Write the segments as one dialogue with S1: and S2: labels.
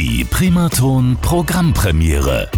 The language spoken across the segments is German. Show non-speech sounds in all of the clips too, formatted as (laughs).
S1: Die Primaton Programmpremiere.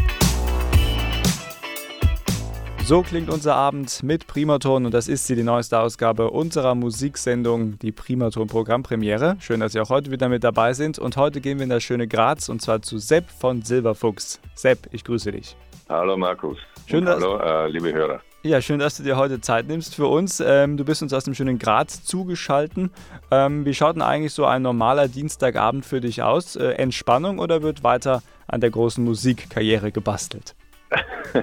S2: So klingt unser Abend mit Primaton und das ist sie, die neueste Ausgabe unserer Musiksendung, die Primaton Programmpremiere. Schön, dass Sie auch heute wieder mit dabei sind und heute gehen wir in das schöne Graz und zwar zu Sepp von Silberfuchs. Sepp, ich grüße dich.
S3: Hallo Markus.
S2: Schön, dass,
S3: hallo, äh, liebe Hörer.
S2: Ja, schön, dass du dir heute Zeit nimmst für uns. Ähm, du bist uns aus dem schönen Graz zugeschaltet. Ähm, wie schaut denn eigentlich so ein normaler Dienstagabend für dich aus? Äh, Entspannung oder wird weiter an der großen Musikkarriere gebastelt? (laughs)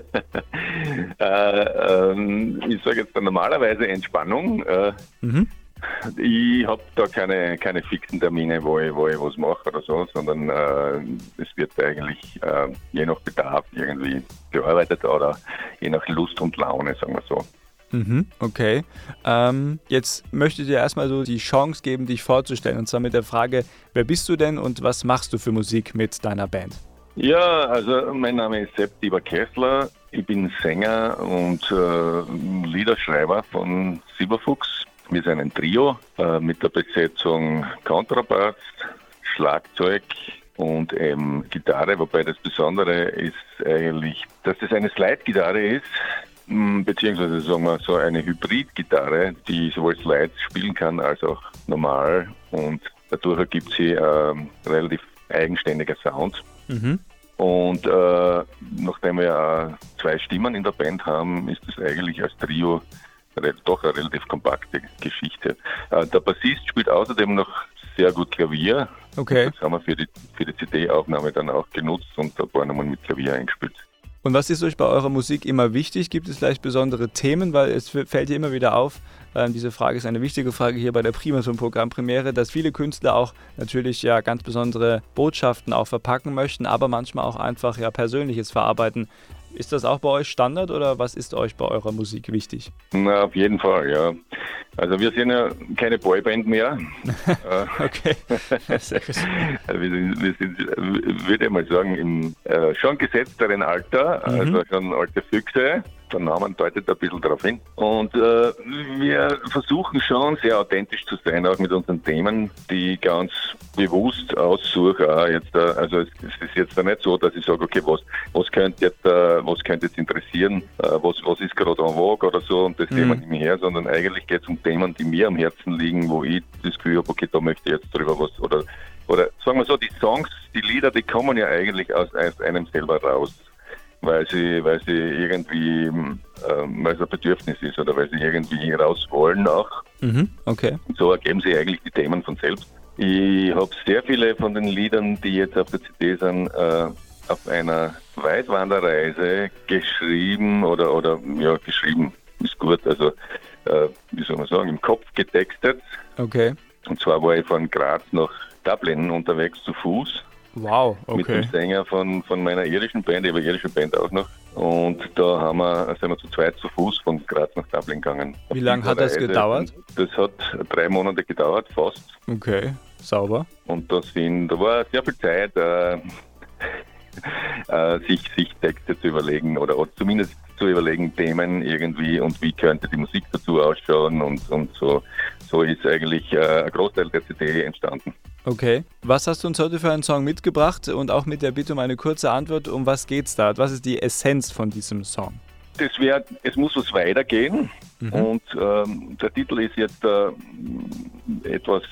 S3: äh, ähm, ich sage jetzt normalerweise Entspannung. Äh, mhm. Ich habe da keine, keine fixen Termine, wo ich, wo ich was mache oder so, sondern äh, es wird eigentlich äh, je nach Bedarf irgendwie bearbeitet oder je nach Lust und Laune, sagen wir so.
S2: Mhm, okay. Ähm, jetzt möchte ich dir erstmal so die Chance geben, dich vorzustellen. Und zwar mit der Frage, wer bist du denn und was machst du für Musik mit deiner Band?
S3: Ja, also mein Name ist Sepp Dieber Kessler. Ich bin Sänger und äh, Liederschreiber von Silberfuchs. Wir sind ein Trio äh, mit der Besetzung Kontrabass, Schlagzeug und ähm, Gitarre, wobei das Besondere ist eigentlich, dass das eine Slide-Gitarre ist, beziehungsweise sagen wir so eine Hybrid-Gitarre, die sowohl Slides spielen kann als auch normal und dadurch ergibt sie äh, relativ eigenständiger Sound. Mhm. Und äh, nachdem wir ja zwei Stimmen in der Band haben, ist das eigentlich als Trio doch eine relativ kompakte Geschichte. Äh, der Bassist spielt außerdem noch sehr gut Klavier.
S2: Okay.
S3: Das haben wir für die, für die CD-Aufnahme dann auch genutzt und ein paar Nummern mit Klavier eingespielt.
S2: Und was ist euch bei eurer Musik immer wichtig? Gibt es vielleicht besondere Themen? Weil es fällt dir immer wieder auf, äh, diese Frage ist eine wichtige Frage hier bei der Primaton-Programmpremiere, dass viele Künstler auch natürlich ja ganz besondere Botschaften auch verpacken möchten, aber manchmal auch einfach ja Persönliches verarbeiten. Ist das auch bei euch Standard oder was ist euch bei eurer Musik wichtig?
S3: Na, auf jeden Fall, ja. Also wir sind ja keine Boyband mehr. (laughs)
S2: Äh, okay. (laughs)
S3: Sehr gut. Also wir sind, wir sind, würde ich mal sagen, im äh, schon gesetzteren Alter, mhm. also schon alte Füchse der Name deutet ein bisschen darauf hin. Und äh, wir versuchen schon sehr authentisch zu sein, auch mit unseren Themen, die ganz bewusst aussuche. Jetzt, äh, also es, es, ist jetzt nicht so, dass ich sage, okay, was, was könnte jetzt, äh, was könnte jetzt interessieren, äh, was, was ist gerade en vogue oder so und das mhm. Thema nicht mehr her, sondern eigentlich geht es um Themen, die mir am Herzen liegen, wo ich das Gefühl habe, okay, da möchte ich jetzt drüber was oder oder sagen wir so, die Songs, die Lieder, die kommen ja eigentlich aus, aus einem selber raus weil sie, weil sie irgendwie, ähm, weil es ein Bedürfnis ist oder weil sie irgendwie raus wollen auch.
S2: Mhm, okay.
S3: Und so ergeben sich eigentlich die Themen von selbst. Ich habe sehr viele von den Liedern, die jetzt auf der CD sind, äh, auf einer Weitwanderreise geschrieben oder, oder ja, geschrieben ist gut, also äh, wie soll man sagen, im Kopf getextet.
S2: Okay.
S3: Und zwar war ich von Graz nach Dublin unterwegs zu Fuß
S2: Wow, okay.
S3: Mit dem Sänger von, von meiner irischen Band, ich habe eine irische Band auch noch. Und da haben wir, sind wir zu zweit zu Fuß von Graz nach Dublin gegangen.
S2: Wie lange hat das gedauert?
S3: Das hat drei Monate gedauert, fast.
S2: Okay, sauber.
S3: Und da sind, da war sehr viel Zeit, äh, äh, sich, sich Texte zu überlegen oder, oder zumindest zu überlegen, Themen irgendwie und wie könnte die Musik dazu ausschauen und, und so. So ist eigentlich äh, ein Großteil der CD entstanden.
S2: Okay. Was hast du uns heute für einen Song mitgebracht und auch mit der Bitte um eine kurze Antwort, um was geht's da? Was ist die Essenz von diesem Song?
S3: Das wäre, es muss was weitergehen mhm. und ähm, der Titel ist jetzt äh, etwas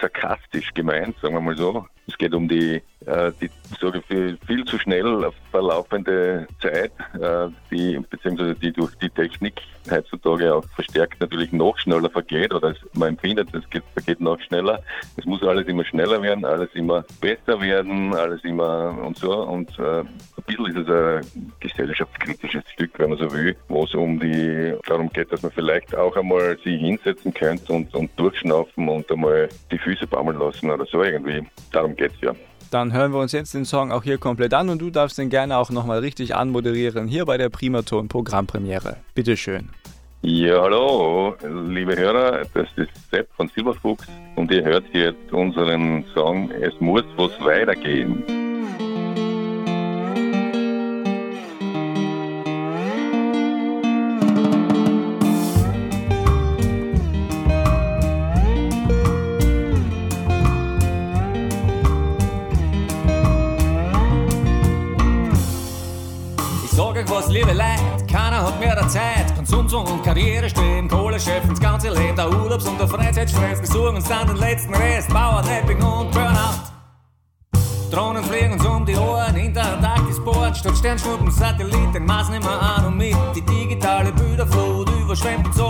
S3: sarkastisch gemeint, sagen wir mal so. Es geht um die, äh, die sage viel, viel zu schnell verlaufende Zeit, äh, die beziehungsweise die durch die Technik heutzutage auch verstärkt natürlich noch schneller vergeht oder man empfindet, es geht, vergeht noch schneller. Es muss alles immer schneller werden, alles immer besser werden, alles immer und so. Und äh, ein bisschen ist es ein gesellschaftskritisches Stück, wenn man so will, wo es um die darum geht, dass man vielleicht auch einmal sich hinsetzen könnte und, und durchschnaufen und einmal die Füße baumeln lassen oder so irgendwie. Darum geht es ja.
S2: Dann hören wir uns jetzt den Song auch hier komplett an und du darfst den gerne auch nochmal richtig anmoderieren hier bei der Primaton Programmpremiere. Bitteschön.
S3: Ja, hallo, liebe Hörer, das ist Sepp von Silberfuchs und ihr hört jetzt unseren Song Es muss was weitergehen.
S4: Was, liebe Leute, keiner hat mehr der Zeit. Konsumzwang und Karriere streben, Kohle schöpfen, das ganze Leben, der Urlaubs- und der Freizeitstress. Wir suchen uns dann den letzten Rest, Bauernapping und Burnout. Drohnen fliegen uns um die Ohren, interaktiv Sport, statt Sternschnuppen, Satelliten, maß nicht mehr an und mit. Die digitale Bilderflut überschwemmt uns